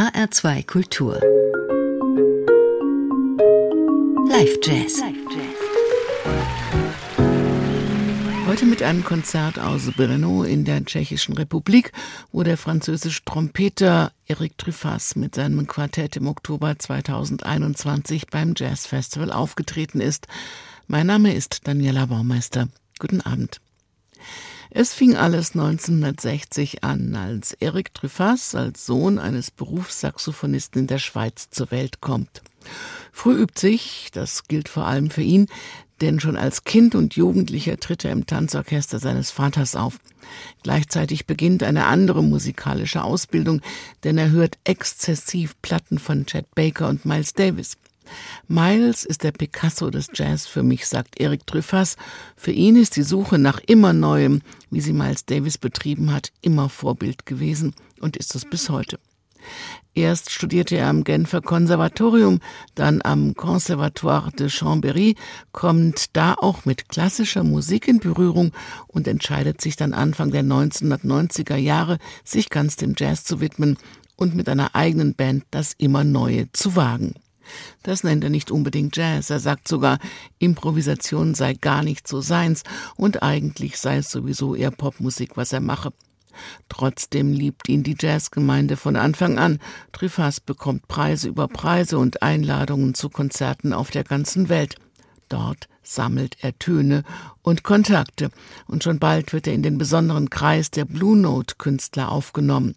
HR2 Kultur. Live Jazz. Heute mit einem Konzert aus Brno in der Tschechischen Republik, wo der französische Trompeter Eric Truffaz mit seinem Quartett im Oktober 2021 beim Jazz Festival aufgetreten ist. Mein Name ist Daniela Baumeister. Guten Abend. Es fing alles 1960 an, als Eric Truffaz als Sohn eines Berufssaxophonisten in der Schweiz zur Welt kommt. Früh übt sich, das gilt vor allem für ihn, denn schon als Kind und Jugendlicher tritt er im Tanzorchester seines Vaters auf. Gleichzeitig beginnt eine andere musikalische Ausbildung, denn er hört exzessiv Platten von Chet Baker und Miles Davis. Miles ist der Picasso des Jazz für mich, sagt Eric Truffaz. Für ihn ist die Suche nach immer Neuem, wie sie Miles Davis betrieben hat, immer Vorbild gewesen und ist es bis heute. Erst studierte er am Genfer Konservatorium, dann am Conservatoire de Chambéry, kommt da auch mit klassischer Musik in Berührung und entscheidet sich dann Anfang der 1990er Jahre, sich ganz dem Jazz zu widmen und mit einer eigenen Band das immer Neue zu wagen. Das nennt er nicht unbedingt Jazz. Er sagt sogar, Improvisation sei gar nicht so seins und eigentlich sei es sowieso eher Popmusik, was er mache. Trotzdem liebt ihn die Jazzgemeinde von Anfang an. Truffaz bekommt Preise über Preise und Einladungen zu Konzerten auf der ganzen Welt. Dort sammelt er Töne und Kontakte und schon bald wird er in den besonderen Kreis der Blue Note Künstler aufgenommen.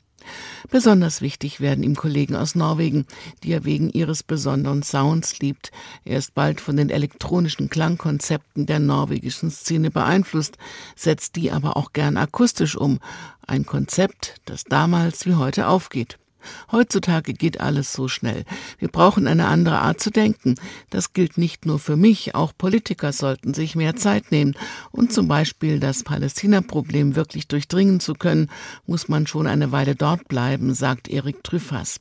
Besonders wichtig werden ihm Kollegen aus Norwegen, die er wegen ihres besonderen Sounds liebt. Er ist bald von den elektronischen Klangkonzepten der norwegischen Szene beeinflusst, setzt die aber auch gern akustisch um. Ein Konzept, das damals wie heute aufgeht. Heutzutage geht alles so schnell. Wir brauchen eine andere Art zu denken. Das gilt nicht nur für mich, auch Politiker sollten sich mehr Zeit nehmen. Und zum Beispiel das Palästina-Problem wirklich durchdringen zu können, muss man schon eine Weile dort bleiben, sagt Erik Trüffers.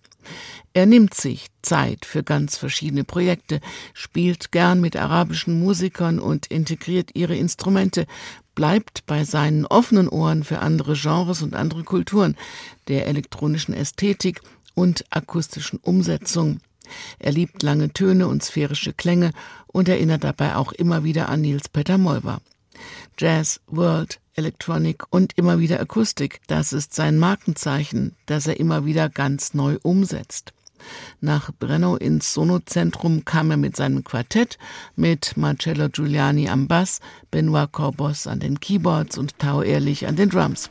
Er nimmt sich Zeit für ganz verschiedene Projekte, spielt gern mit arabischen Musikern und integriert ihre Instrumente, bleibt bei seinen offenen Ohren für andere Genres und andere Kulturen, der elektronischen Ästhetik und akustischen Umsetzung. Er liebt lange Töne und sphärische Klänge und erinnert dabei auch immer wieder an Nils Peter Molver. Jazz, World, Electronic und immer wieder Akustik, das ist sein Markenzeichen, das er immer wieder ganz neu umsetzt. Nach Brenno ins Sonozentrum kam er mit seinem Quartett, mit Marcello Giuliani am Bass, Benoit Corbos an den Keyboards und Tao Ehrlich an den Drums.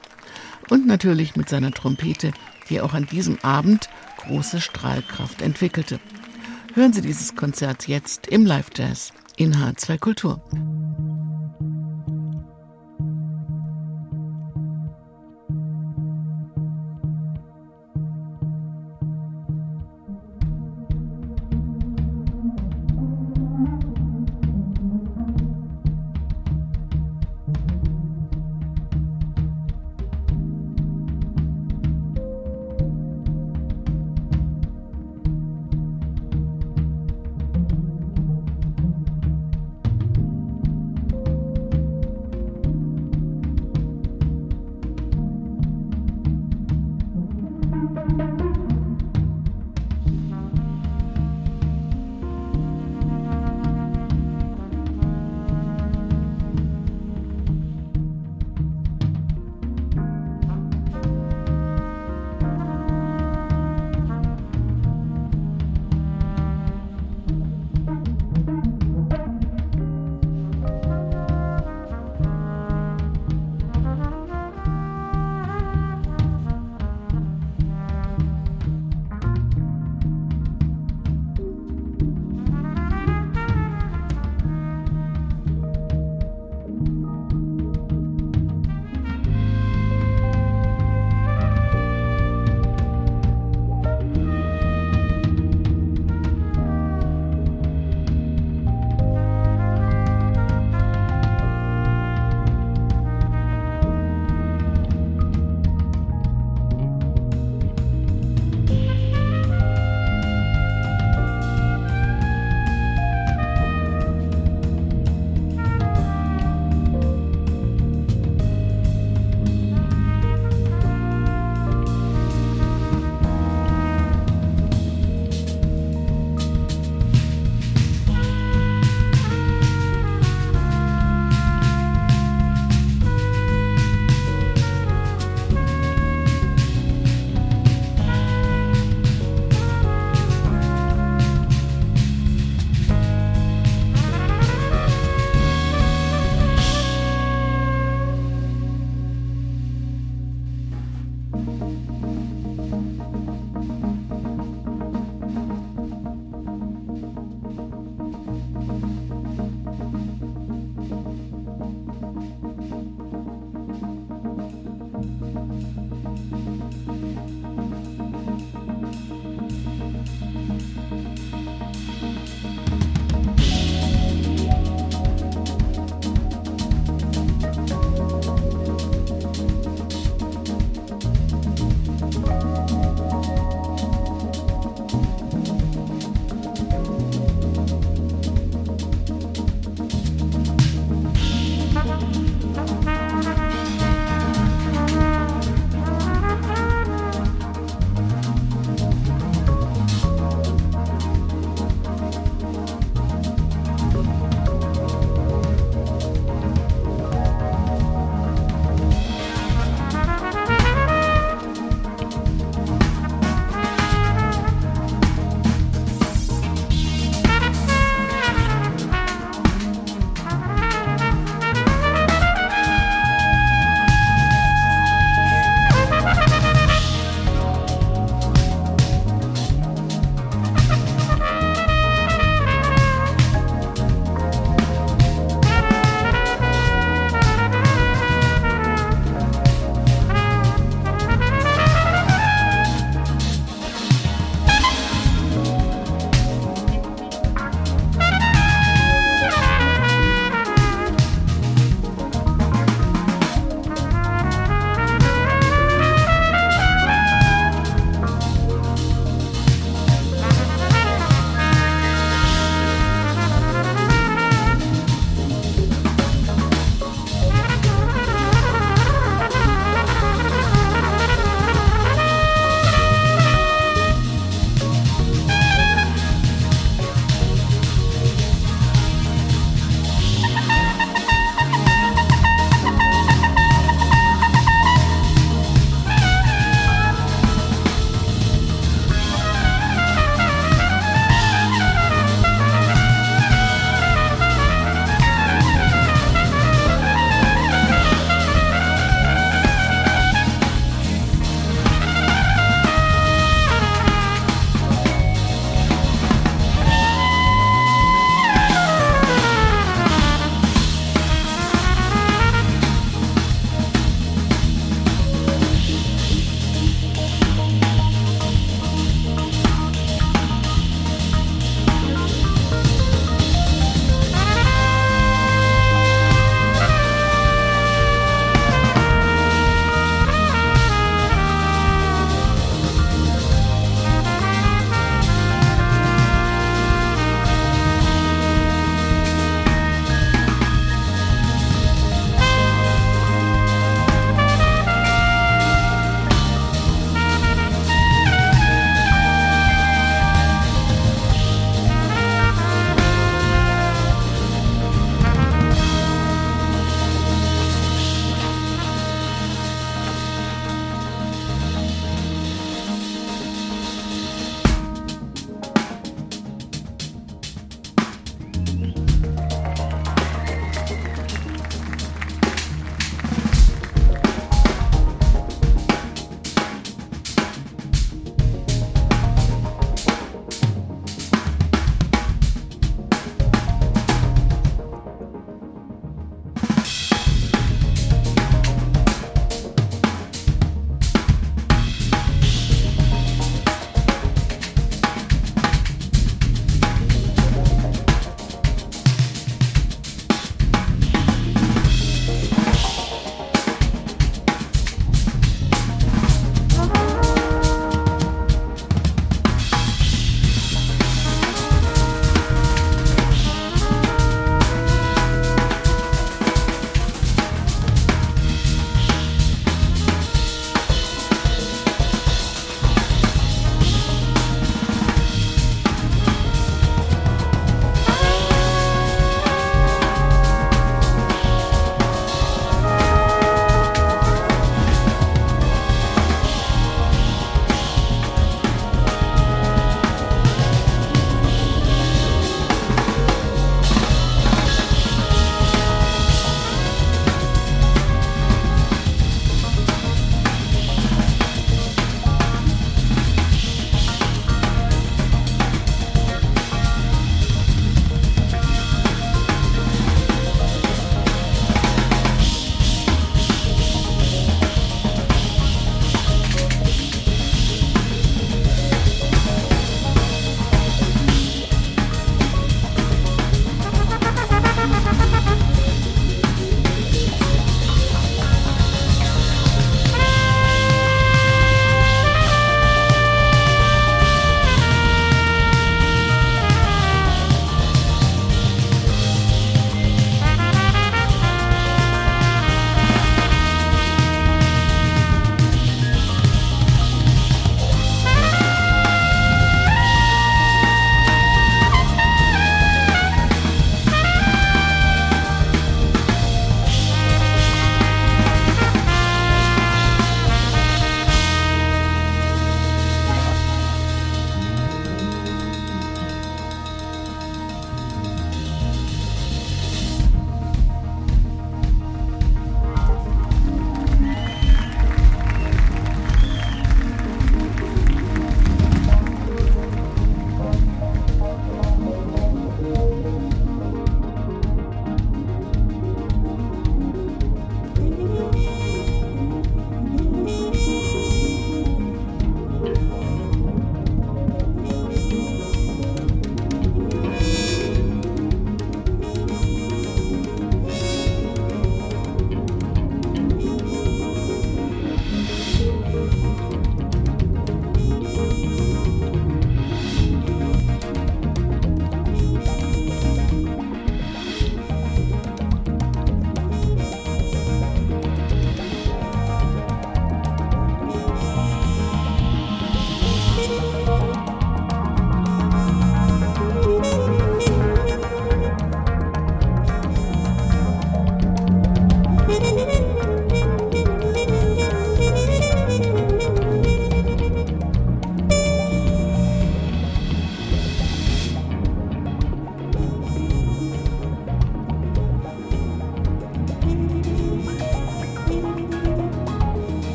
Und natürlich mit seiner Trompete, die auch an diesem Abend große Strahlkraft entwickelte. Hören Sie dieses Konzert jetzt im Live Jazz in H2 Kultur.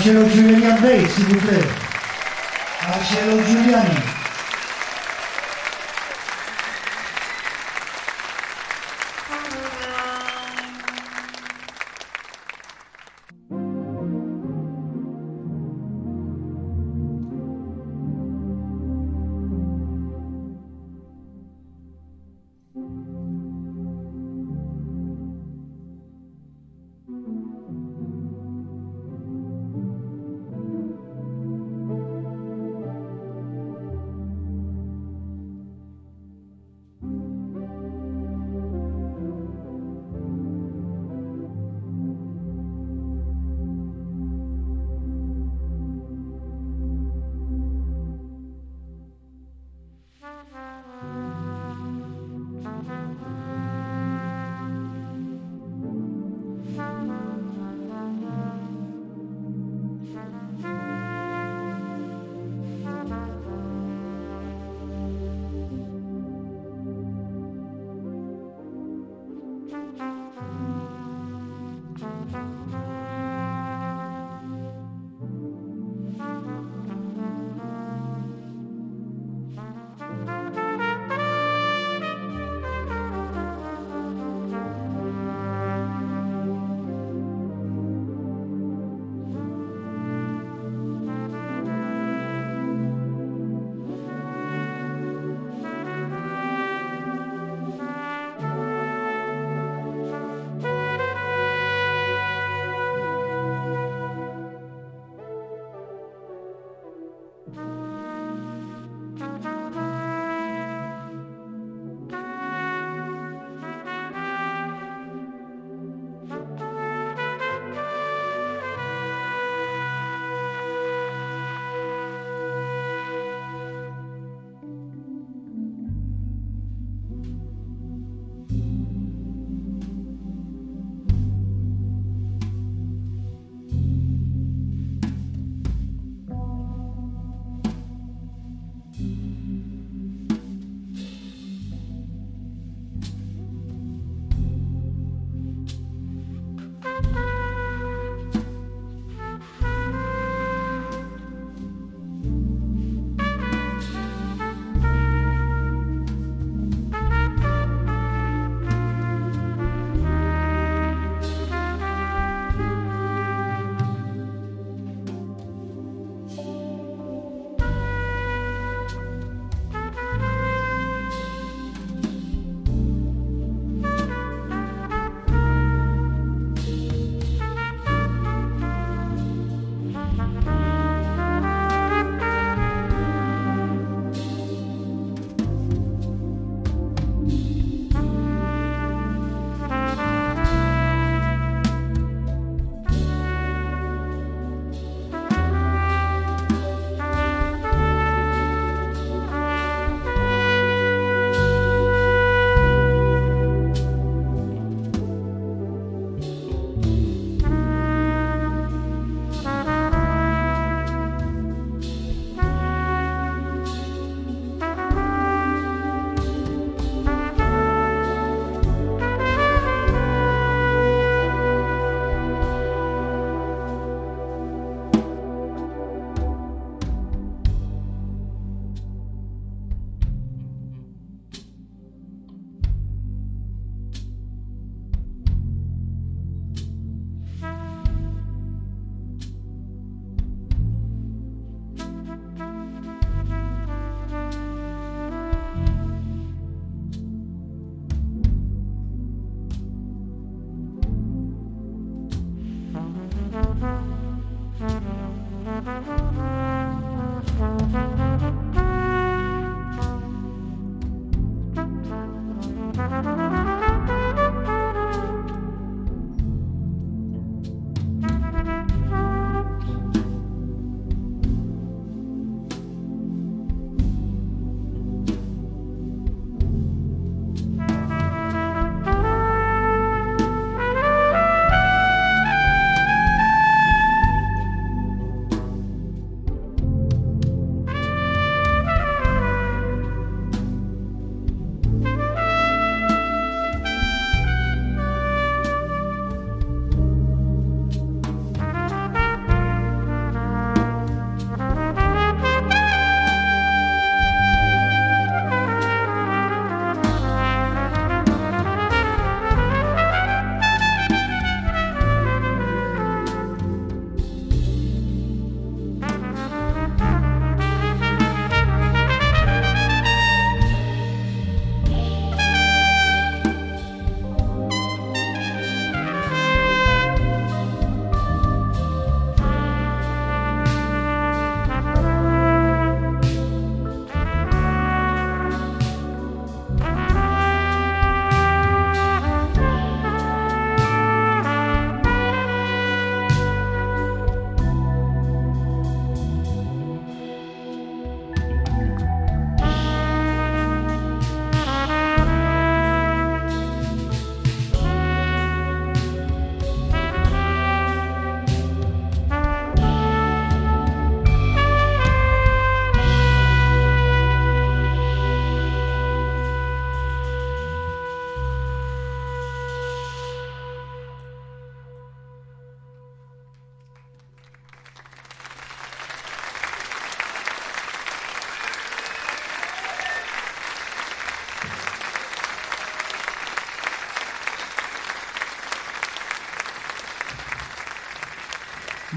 Marcello Giuliani a bass, s'il vous plaît. Marcello Giuliani.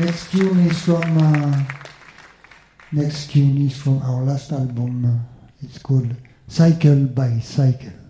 Next tune is from uh, next tune is from our last album. It's called Cycle by Cycle.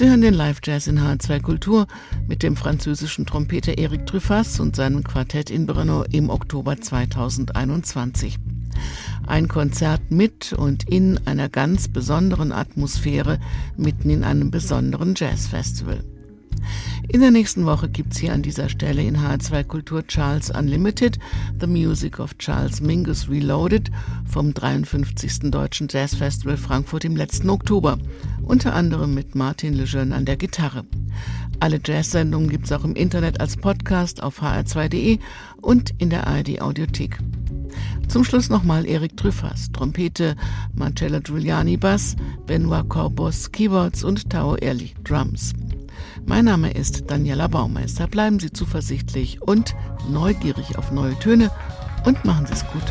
Sie hören den Live-Jazz in H2 Kultur mit dem französischen Trompeter Eric Truffas und seinem Quartett in Brno im Oktober 2021. Ein Konzert mit und in einer ganz besonderen Atmosphäre mitten in einem besonderen Jazzfestival. In der nächsten Woche gibt es hier an dieser Stelle in H2 Kultur Charles Unlimited, The Music of Charles Mingus Reloaded vom 53. Deutschen Jazz Festival Frankfurt im letzten Oktober, unter anderem mit Martin Lejeune an der Gitarre. Alle Jazz-Sendungen gibt es auch im Internet als Podcast auf hr2.de und in der ARD Audiothek. Zum Schluss nochmal Erik Trüffers, Trompete, Marcello Giuliani Bass, Benoit Corbos Keyboards und Tao Ehrlich Drums. Mein Name ist Daniela Baumeister. Bleiben Sie zuversichtlich und neugierig auf neue Töne und machen Sie es gut.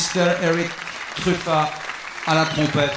Mr. Eric Truffat à la trompette.